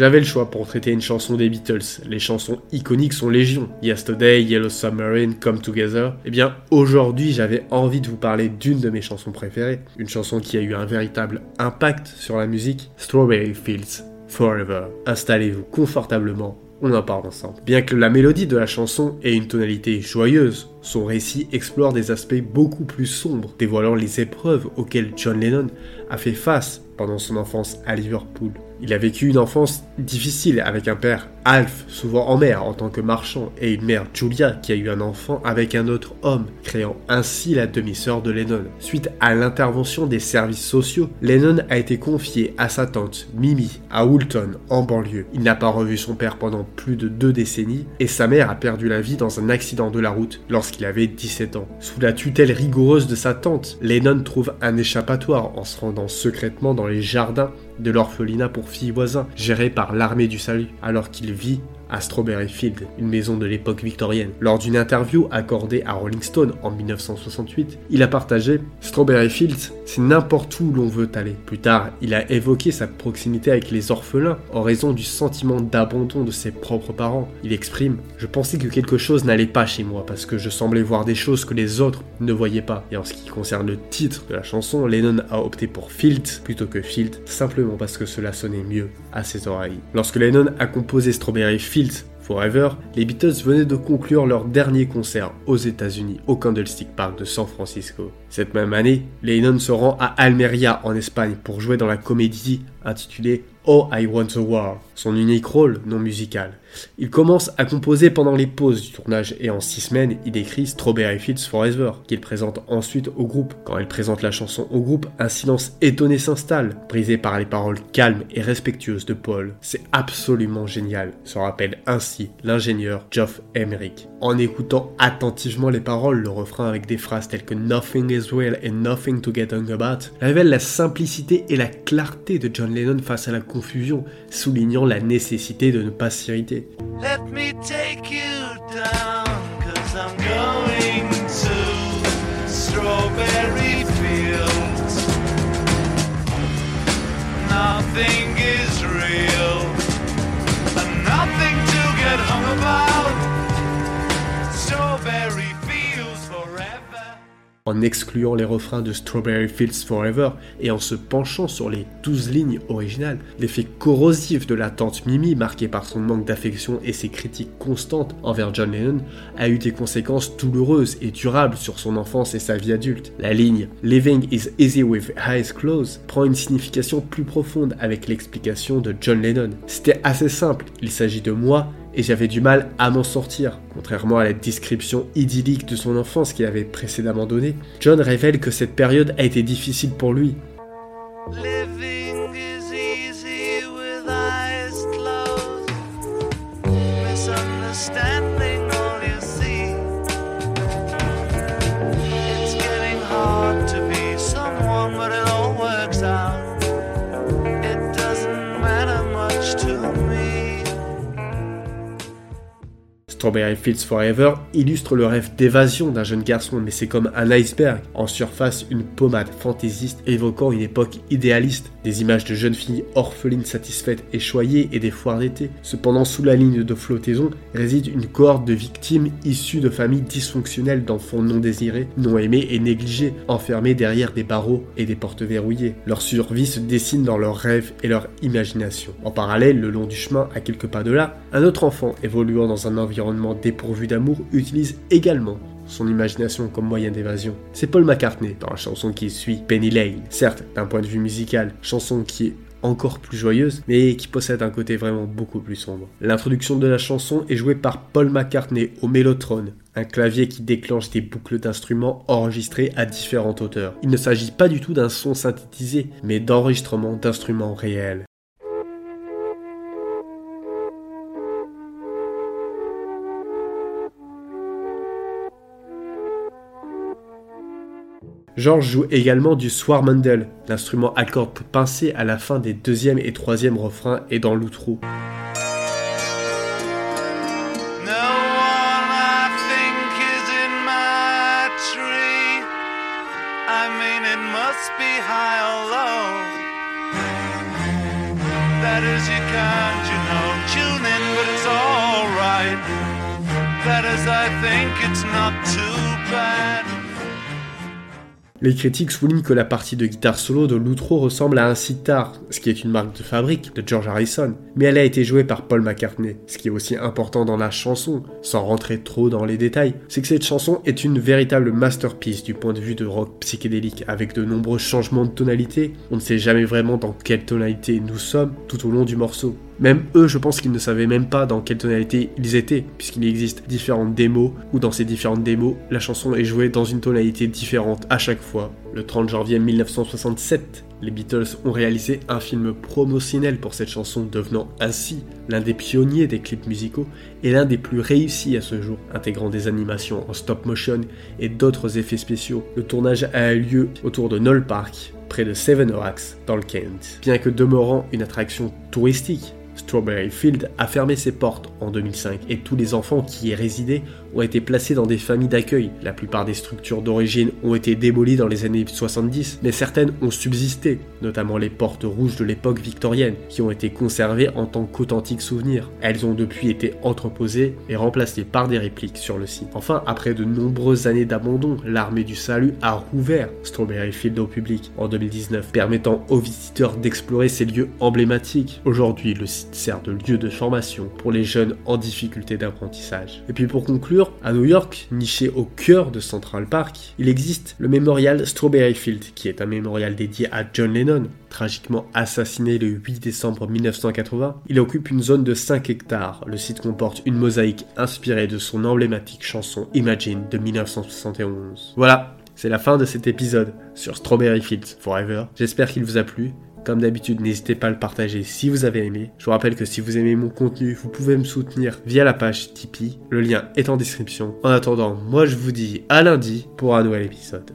J'avais le choix pour traiter une chanson des Beatles. Les chansons iconiques sont légion. Yesterday, Yellow Submarine, Come Together. Eh bien, aujourd'hui, j'avais envie de vous parler d'une de mes chansons préférées. Une chanson qui a eu un véritable impact sur la musique. Strawberry Fields Forever. Installez-vous confortablement on en parle ensemble. Bien que la mélodie de la chanson ait une tonalité joyeuse, son récit explore des aspects beaucoup plus sombres, dévoilant les épreuves auxquelles John Lennon a fait face pendant son enfance à Liverpool. Il a vécu une enfance difficile avec un père, Alf, souvent en mer en tant que marchand, et une mère, Julia, qui a eu un enfant avec un autre homme, créant ainsi la demi-sœur de Lennon. Suite à l'intervention des services sociaux, Lennon a été confié à sa tante, Mimi, à Woolton, en banlieue. Il n'a pas revu son père pendant plus de deux décennies, et sa mère a perdu la vie dans un accident de la route lorsqu'il avait 17 ans. Sous la tutelle rigoureuse de sa tante, Lennon trouve un échappatoire en se rendant secrètement dans les jardins de l'orphelinat pour filles voisins, géré par l'armée du salut, alors qu'il vit à Strawberry Field, une maison de l'époque victorienne. Lors d'une interview accordée à Rolling Stone en 1968, il a partagé Strawberry Fields, c'est n'importe où l'on veut aller. Plus tard, il a évoqué sa proximité avec les orphelins en raison du sentiment d'abandon de ses propres parents. Il exprime Je pensais que quelque chose n'allait pas chez moi parce que je semblais voir des choses que les autres ne voyaient pas. Et en ce qui concerne le titre de la chanson, Lennon a opté pour Fields plutôt que Field, simplement parce que cela sonnait mieux à ses oreilles. Lorsque Lennon a composé Strawberry Fields, Forever, les Beatles venaient de conclure leur dernier concert aux États-Unis au Candlestick Park de San Francisco. Cette même année, Lennon se rend à Almeria en Espagne pour jouer dans la comédie intitulée Oh I Want a War, son unique rôle non musical. Il commence à composer pendant les pauses du tournage et en six semaines, il écrit Strawberry Fields Forever, qu'il présente ensuite au groupe. Quand il présente la chanson au groupe, un silence étonné s'installe, brisé par les paroles calmes et respectueuses de Paul. C'est absolument génial, se rappelle ainsi l'ingénieur Geoff Emerick. En écoutant attentivement les paroles, le refrain avec des phrases telles que Nothing is real and nothing to get hung about révèle la simplicité et la clarté de John Lennon face à la confusion, soulignant la nécessité de ne pas s'irriter. En excluant les refrains de Strawberry Fields Forever et en se penchant sur les 12 lignes originales, l'effet corrosif de la tante Mimi, marqué par son manque d'affection et ses critiques constantes envers John Lennon, a eu des conséquences douloureuses et durables sur son enfance et sa vie adulte. La ligne Living is easy with eyes closed prend une signification plus profonde avec l'explication de John Lennon. C'était assez simple, il s'agit de moi et j'avais du mal à m'en sortir. Contrairement à la description idyllique de son enfance qu'il avait précédemment donnée, John révèle que cette période a été difficile pour lui. Strawberry Fields Forever illustre le rêve d'évasion d'un jeune garçon, mais c'est comme un iceberg. En surface, une pommade fantaisiste évoquant une époque idéaliste, des images de jeunes filles orphelines satisfaites et choyées et des foires d'été. Cependant, sous la ligne de flottaison réside une cohorte de victimes issues de familles dysfonctionnelles d'enfants non désirés, non aimés et négligés, enfermés derrière des barreaux et des portes verrouillées. Leur survie se dessine dans leurs rêves et leur imagination. En parallèle, le long du chemin, à quelques pas de là, un autre enfant évoluant dans un environnement dépourvu d'amour utilise également son imagination comme moyen d'évasion. C'est Paul McCartney dans la chanson qui suit Penny Lane. Certes, d'un point de vue musical, chanson qui est encore plus joyeuse, mais qui possède un côté vraiment beaucoup plus sombre. L'introduction de la chanson est jouée par Paul McCartney au Mellotron, un clavier qui déclenche des boucles d'instruments enregistrés à différentes hauteurs. Il ne s'agit pas du tout d'un son synthétisé, mais d'enregistrement d'instruments réels. George joue également du swarmandel, l'instrument à cordes pincées à la fin des deuxième et troisième refrains et dans l'outro. Les critiques soulignent que la partie de guitare solo de l'outro ressemble à un sitar, ce qui est une marque de fabrique de George Harrison, mais elle a été jouée par Paul McCartney. Ce qui est aussi important dans la chanson, sans rentrer trop dans les détails, c'est que cette chanson est une véritable masterpiece du point de vue de rock psychédélique, avec de nombreux changements de tonalité. On ne sait jamais vraiment dans quelle tonalité nous sommes tout au long du morceau. Même eux, je pense qu'ils ne savaient même pas dans quelle tonalité ils étaient, puisqu'il existe différentes démos, où dans ces différentes démos, la chanson est jouée dans une tonalité différente à chaque fois. Le 30 janvier 1967, les Beatles ont réalisé un film promotionnel pour cette chanson, devenant ainsi l'un des pionniers des clips musicaux et l'un des plus réussis à ce jour, intégrant des animations en stop motion et d'autres effets spéciaux. Le tournage a eu lieu autour de Knoll Park, près de Seven Oaks, dans le Kent. Bien que demeurant une attraction touristique, Strawberry Field a fermé ses portes en 2005 et tous les enfants qui y résidaient ont été placés dans des familles d'accueil. La plupart des structures d'origine ont été démolies dans les années 70, mais certaines ont subsisté, notamment les portes rouges de l'époque victorienne, qui ont été conservées en tant qu'authentiques souvenirs. Elles ont depuis été entreposées et remplacées par des répliques sur le site. Enfin, après de nombreuses années d'abandon, l'armée du salut a rouvert Strawberry Field au public en 2019, permettant aux visiteurs d'explorer ces lieux emblématiques. Aujourd'hui, le site sert de lieu de formation pour les jeunes en difficulté d'apprentissage. Et puis pour conclure, à New York, niché au cœur de Central Park, il existe le mémorial Strawberry Field, qui est un mémorial dédié à John Lennon, tragiquement assassiné le 8 décembre 1980. Il occupe une zone de 5 hectares. Le site comporte une mosaïque inspirée de son emblématique chanson Imagine de 1971. Voilà, c'est la fin de cet épisode sur Strawberry Fields Forever. J'espère qu'il vous a plu. Comme d'habitude, n'hésitez pas à le partager si vous avez aimé. Je vous rappelle que si vous aimez mon contenu, vous pouvez me soutenir via la page Tipeee. Le lien est en description. En attendant, moi je vous dis à lundi pour un nouvel épisode.